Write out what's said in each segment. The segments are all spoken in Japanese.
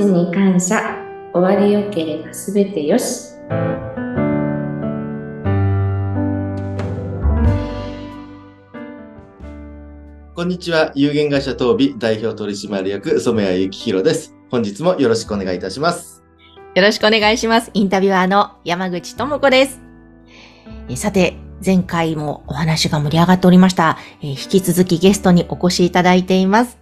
ちに感謝。終わりよければすべてよし。こんにちは。有限会社東美代表取締役染谷幸宏です。本日もよろしくお願いいたします。よろしくお願いします。インタビュアーの山口智子です。えさて、前回もお話が盛り上がっておりました。え引き続きゲストにお越しいただいています。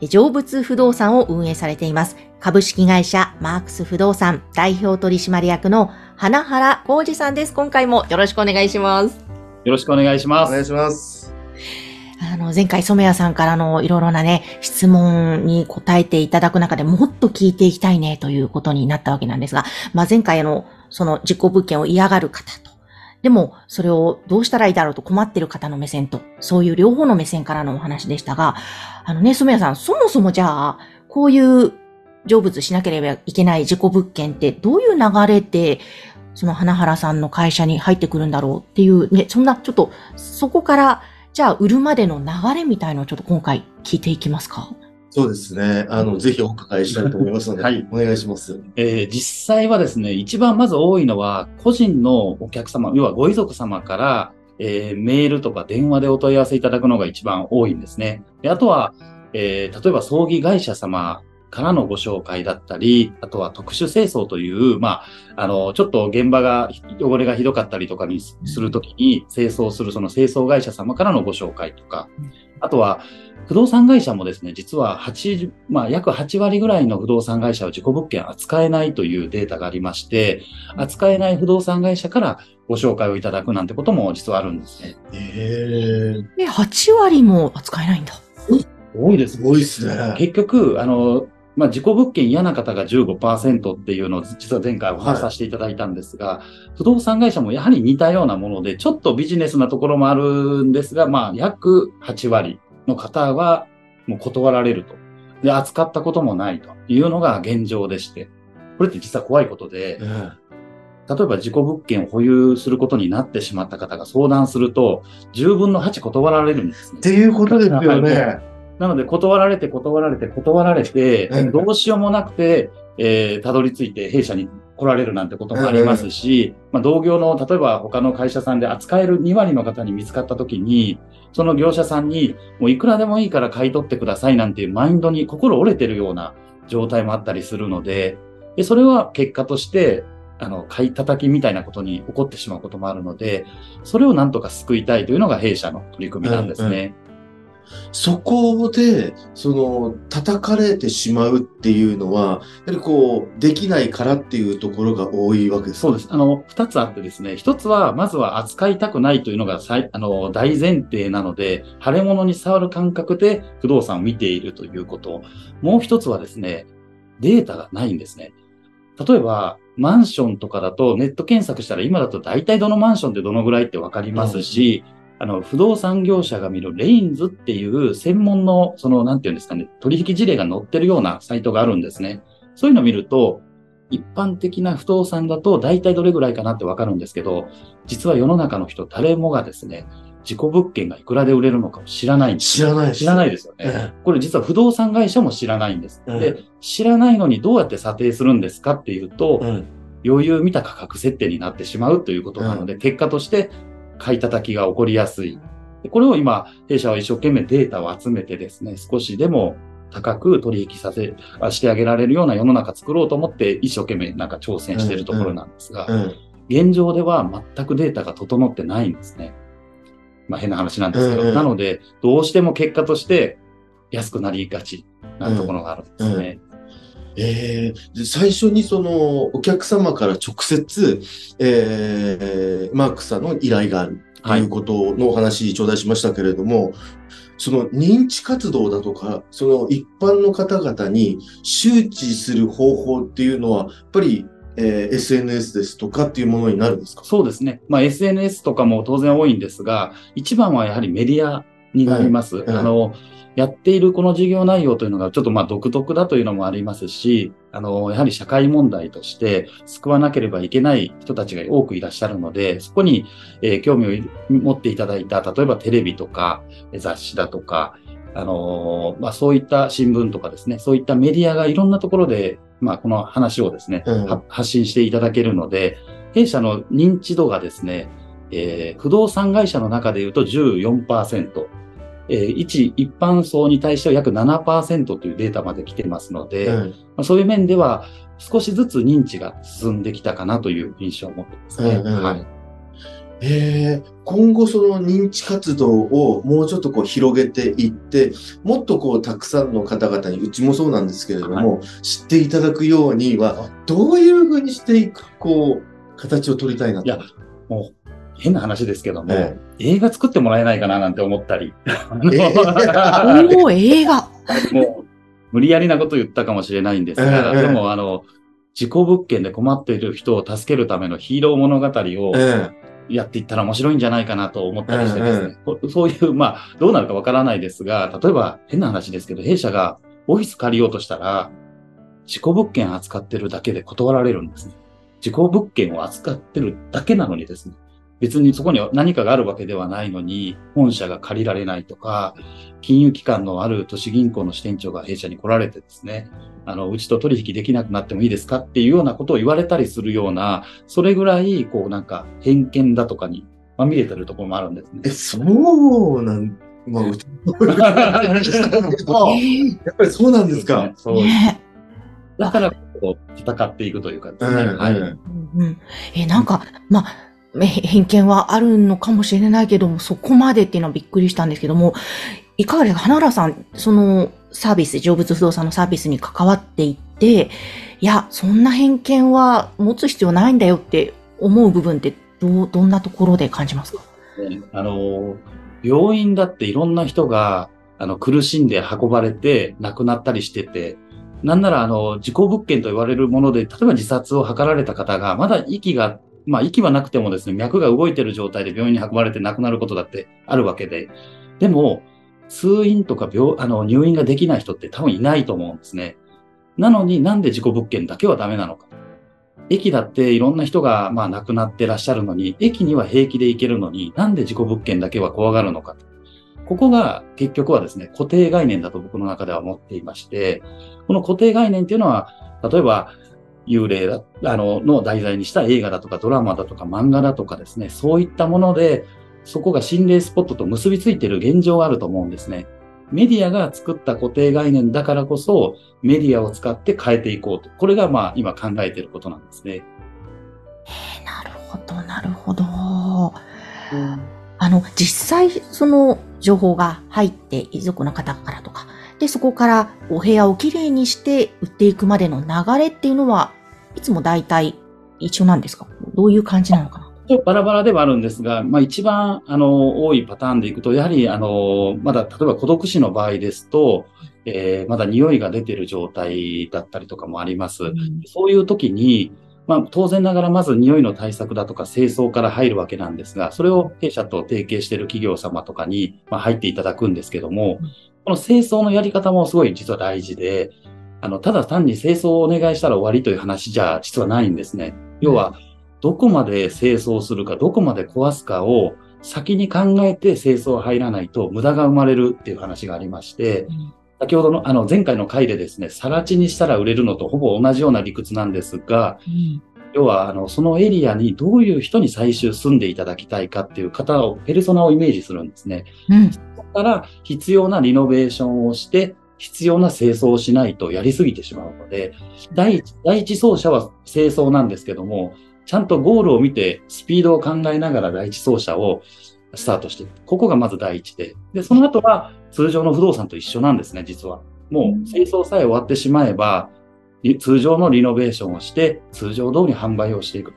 え成仏不動産を運営されています。株式会社マークス不動産代表取締役の花原浩二さんです。今回もよろしくお願いします。よろしくお願いします。お願いします。あの、前回染谷さんからのいろいろなね、質問に答えていただく中でもっと聞いていきたいねということになったわけなんですが、まあ、前回あの、その実行物件を嫌がる方と、でもそれをどうしたらいいだろうと困ってる方の目線と、そういう両方の目線からのお話でしたが、あのね、染谷さん、そもそもじゃあ、こういう成仏しなければいけない自己物件ってどういう流れで、その花原さんの会社に入ってくるんだろうっていうね、そんなちょっとそこからじゃあ、売るまでの流れみたいのをちょっと今回聞いていきますか？そうですね。あの、ぜひお伺いしたいと思いますので、はいお願いします。えー実際はですね、一番まず多いのは、個人のお客様、要はご遺族様から、えーメールとか電話でお問い合わせいただくのが一番多いんですね。であとは、えー例えば葬儀会社様からのご紹介だったり、あとは特殊清掃という、まあ、あの、ちょっと現場が汚れがひどかったりとかにするときに、清掃するその清掃会社様からのご紹介とか、あとは、不動産会社もですね、実は8、まあ、約8割ぐらいの不動産会社は自己物件扱えないというデータがありまして、扱えない不動産会社からご紹介をいただくなんてことも実はあるんですね。ええで、8割も扱えないんだ。多いですすごいですね。結局、あの、まあ、自己物件嫌な方が15%っていうのを実は前回お話しさせていただいたんですが、不動産会社もやはり似たようなもので、ちょっとビジネスなところもあるんですが、まあ、約8割の方はもう断られると。で、扱ったこともないというのが現状でして、これって実は怖いことで、え例えば自己物件を保有することになってしまった方が相談すると、10分の8断られるんですねえっ。ていうことですよね。なので、断られて、断られて、断られてうん、どうしようもなくて、えーたどり着いて弊社に来られるなんてこともありますし、まあ、同業の、例えば他の会社さんで扱える2割の方に見つかったときに、その業者さんに、もういくらでもいいから買い取ってくださいなんていうマインドに心折れてるような状態もあったりするので、でそれは結果として、あの、買い叩きみたいなことに起こってしまうこともあるので、それをなんとか救いたいというのが弊社の取り組みなんですね。そこで、その、叩かれてしまうっていうのは、やはりこう、できないからっていうところが多いわけですそうです。あの、二つあってですね、一つは、まずは扱いたくないというのが最、あの、大前提なので、腫れ物に触る感覚で不動産を見ているということ。もう一つはですね、データがないんですね。例えば、マンションとかだとネット検索したら今だと大体どのマンションってどのぐらいってわかりますし、あの、不動産業者が見るレインズっていう専門の、その、なんていうんですかね、取引事例が載ってるようなサイトがあるんですね。そういうのを見ると、一般的な不動産だと大体どれぐらいかなってわかるんですけど、実は世の中の人誰もがですね、自己物件がいくらで売れるのかを知らないんです。知らないです。知らないですよね。えこれ実は不動産会社も知らないんです。うんで、知らないのにどうやって査定するんですかっていうと。余裕見た価格設定になってしまうということなので、結果として買い叩きが起こりやすい。でこれを今、弊社は一生懸命データを集めてですね、少しでも高く取引させ、あしてあげられるような世の中作ろうと思って一生懸命なんか挑戦しているところなんですが、うん。現状では全くデータが整ってないんですね。まあ変な話なんですけど、うんうんなので、どうしても結果として安くなりがちなところがあるんですね。えーで最初にそのお客様から直接、えーマークさんの依頼があるということのお話頂戴しましたけれども、その認知活動だとか、その一般の方々に周知する方法っていうのは、やっぱり、えー SNS ですとかっていうものになるんですか？そうですね。まあ SNS とかも当然多いんですが、一番はやはりメディアになります。あの、やっているこの事業内容というのがちょっとまあ独特だというのもありますし、あの、やはり社会問題として救わなければいけない人たちが多くいらっしゃるので、そこに、えー興味を持っていただいた、例えばテレビとかえー雑誌だとか、あのーまあ、そういった新聞とかですね、そういったメディアがいろんなところで、まあ、この話をですね、うん。は発信していただけるので、弊社の認知度がですね、えー不動産会社の中で言うと14%、えー一一般層に対しては約7%というデータまで来てますので、まうんあ、そういう面では少しずつ認知が進んできたかなという印象を持ってますね。うんうんはい。えー今後その認知活動をもうちょっとこう広げていって、もっとこうたくさんの方々に、うちもそうなんですけれども、知っていただくようには、どういうふうにしていく、こう、形を取りたいなと。いやもう変な話ですけども、え映画作ってもらえないかななんて思ったり。えおー、映画。もう、無理やりなこと言ったかもしれないんですが、ええでも、あの、事故物件で困っている人を助けるためのヒーロー物語をえやっていったら面白いんじゃないかなと思ったりしてですえね、こそういう、まあ、どうなるかわからないですが、例えば変な話ですけど、弊社がオフィス借りようとしたら、事故物件扱ってるだけで断られるんですね。事故物件を扱ってるだけなのにですね。別にそこに何かがあるわけではないのに、本社が借りられないとか、金融機関のある都市銀行の支店長が弊社に来られてですね、あの、うちと取引できなくなってもいいですかっていうようなことを言われたりするような、それぐらい、こうなんか偏見だとかにまみれてるところもあるんですねえ、。そうなん、まあ、うち やっぱりそうなんですか。そうですね。ねだから、こう、戦っていくというかですね。うんはい。うんえ、なんか、まあ、へ偏見はあるのかもしれないけども、そこまでっていうのはびっくりしたんですけども、いかがですか？花原さん、そのサービス、成仏不動産のサービスに関わっていって、いや、そんな偏見は持つ必要ないんだよって思う部分って、ど、どんなところで感じますか？あの、病院だっていろんな人が、あの、苦しんで運ばれて亡くなったりしてて、なんなら、あの、事故物件と言われるもので、例えば自殺を図られた方が、まだ息が、まあ、息はなくてもですね、脈が動いてる状態で病院に運ばれて亡くなることだってあるわけで、でも、通院とか病、あの、入院ができない人って多分いないと思うんですね。なのになんで事故物件だけはダメなのか。駅だっていろんな人がまあ亡くなってらっしゃるのに、駅には平気で行けるのに、なんで事故物件だけは怖がるのか。ここが結局はですね、固定概念だと僕の中では思っていまして、この固定概念っていうのは、例えば幽霊だ、あの、の題材にした映画だとかドラマだとか漫画だとかですね、そういったもので、そこが心霊スポットと結びついている現状があると思うんですね。メディアが作った固定概念だからこそ、メディアを使って変えていこうと。これがまあ今考えていることなんですね。えーなるほど、なるほど。あの、実際、その情報が入って、遺族の方からとか、で、そこからお部屋をきれいにして売っていくまでの流れっていうのは、いつも大体一緒なんですか？どういう感じなのかな？バラバラではあるんですが、まあ一番、あの、多いパターンでいくと、やはり、あの、まだ、例えば孤独死の場合ですと、えーまだ匂いが出てる状態だったりとかもあります。そういう時に、まあ当然ながらまず匂いの対策だとか清掃から入るわけなんですが、それを弊社と提携している企業様とかに、まあ、入っていただくんですけども、この清掃のやり方もすごい実は大事で、あの、ただ単に清掃をお願いしたら終わりという話じゃ実はないんですね。要は、どこまで清掃するか、どこまで壊すかを先に考えて清掃入らないと無駄が生まれるっていう話がありまして、先ほどのあの前回の回でですね、更地にしたら売れるのとほぼ同じような理屈なんですが、要はあのそのエリアにどういう人に最終住んでいただきたいかっていう方を、ペルソナをイメージするんですね。うん。そこから必要なリノベーションをして、必要な清掃をしないとやりすぎてしまうので、第一第一走者は清掃なんですけども、ちゃんとゴールを見てスピードを考えながら第一走者をスタートしていく。ここがまず第一で。で、その後は通常の不動産と一緒なんですね、実は。もう清掃さえ終わってしまえば、り通常のリノベーションをして、通常通り販売をしていく。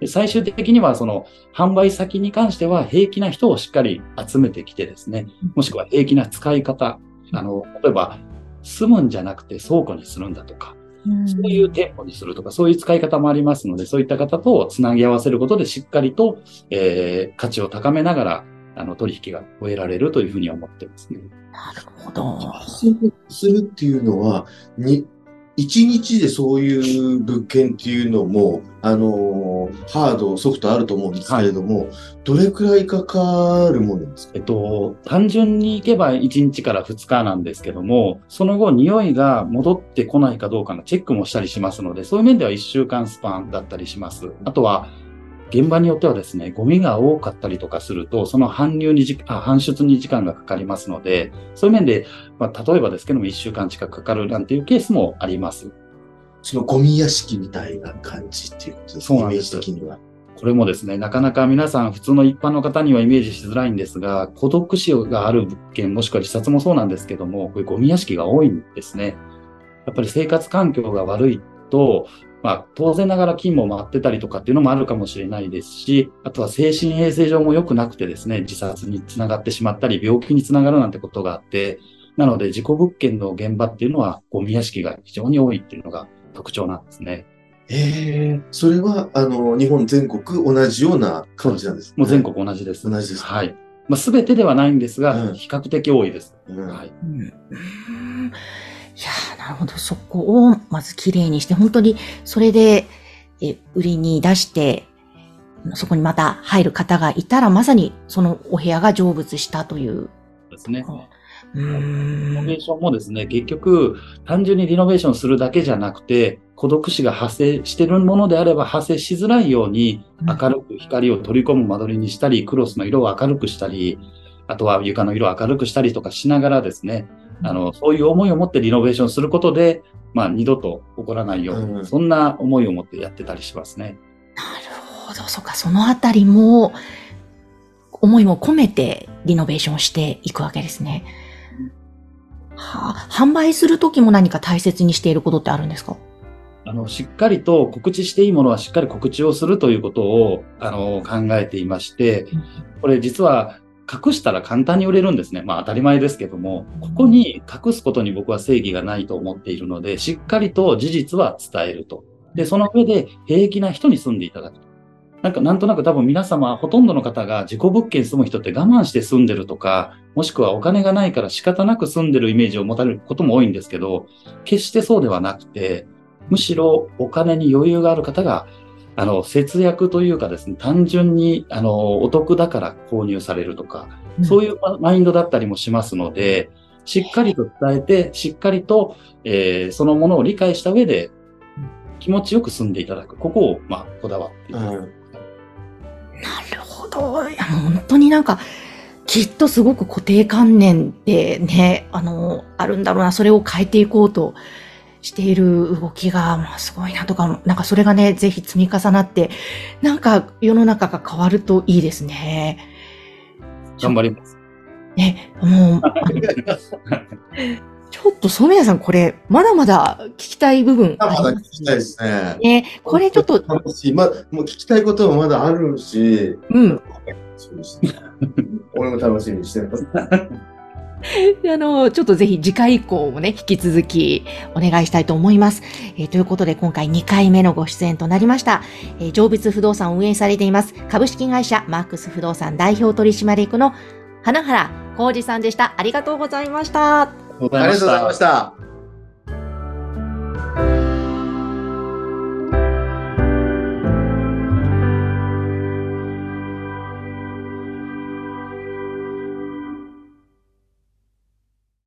で最終的には、その、販売先に関しては、平気な人をしっかり集めてきてですね、もしくは平気な使い方。あの、例えば、住むんじゃなくて倉庫にするんだとか、そういう店舗にするとか、そういう使い方もありますので、そういった方とつなぎ合わせることで、しっかりと、えー価値を高めながら、あの、取引が終えられるというふうに思ってますね。なるほど。するするっていうのは、に、1日でそういう物件っていうのも、あのーハード、ソフトあると思うんですけれども、どれくらいかかるものですか？えっと、単純に行けば1日から2日なんですけども、その後、匂いが戻ってこないかどうかのチェックもしたりしますので、そういう面では1週間スパンだったりします。あとは、現場によってはですね、ゴミが多かったりとかすると、その搬入にじあ搬出に時間がかかりますので、そういう面で、まあ、例えばですけども、1週間近くかかるなんていうケースもあります。そのゴミ屋敷みたいな感じっていうことですイメージ的には。これもですね、なかなか皆さん普通の一般の方にはイメージしづらいんですが、孤独死がある物件、もしくは自殺もそうなんですけども、こういうゴミ屋敷が多いんですね。やっぱり生活環境が悪いと、まあ当然ながら菌も回ってたりとかっていうのもあるかもしれないですし、あとは精神衛生上も良くなくてですね、自殺につながってしまったり、病気につながるなんてことがあって、なので事故物件の現場っていうのはゴミ屋敷が非常に多いっていうのが特徴なんですね。ええそれは、あの、日本全国同じような感じなんです、もう全国同じです。同じですか？はい。まあ、全てではないんですが、うん比較的多いです。うんはい。うんうんいやーなるほど。そこをまず綺麗にして、本当にそれで、え、売りに出して、そこにまた入る方がいたら、まさにそのお部屋が成仏したという。ですね。うリノ。ベーションもですね、結局、単純にリノベーションするだけじゃなくて、孤独死が発生しているものであれば発生しづらいように、うん明るく光を取り込む間取りにしたり、クロスの色を明るくしたり、あとは床の色を明るくしたりとかしながらですね、あの、そういう思いを持ってリノベーションすることで、まあ、二度と起こらないように、うんそんな思いを持ってやってたりしますね。なるほど。そっか、そのあたりも、思いも込めてリノベーションしていくわけですね。はあ、販売するときも何か大切にしていることってあるんですか？あの、しっかりと告知していいものはしっかり告知をするということを、あの、考えていまして、これ実は隠したら簡単に売れるんですね。まあ当たり前ですけども、ここに隠すことに僕は正義がないと思っているので、しっかりと事実は伝えると。で、その上で平気な人に住んでいただくと。なんか、なんとなく多分皆様、ほとんどの方が自己物件住む人って我慢して住んでるとか、もしくはお金がないから仕方なく住んでるイメージを持たれることも多いんですけど、決してそうではなくて、むしろお金に余裕がある方が、あの、節約というかですね、単純に、あの、お得だから購入されるとか、そういうママインドだったりもしますので、しっかりと伝えて、しっかりと、えーそのものを理解した上で、気持ちよく住んでいただく。ここを、まあ、こだわっています。うんなるほど。いや、本当になんか、きっとすごく固定観念でね、あの、あるんだろうな、それを変えていこうとしている動きが、まあ、すごいなとか、なんかそれがね、ぜひ積み重なって、なんか世の中が変わるといいですね。頑張ります。ね、もう、あのちょっと染谷さん、これ、まだまだ聞きたい部分まだあります聞きたいですね。ね。これちょっと、楽しい。ま、もう聞きたいこともまだあるし、うん。そうですね。俺も楽しみにしてます。あの、ちょっとぜひ次回以降もね、引き続きお願いしたいと思います。えーということで今回2回目のご出演となりました。えー、成仏不動産を運営されています株式会社マークス不動産代表取締役の花原浩二さんで。した。ありがとうございましたありがとうございまし。た。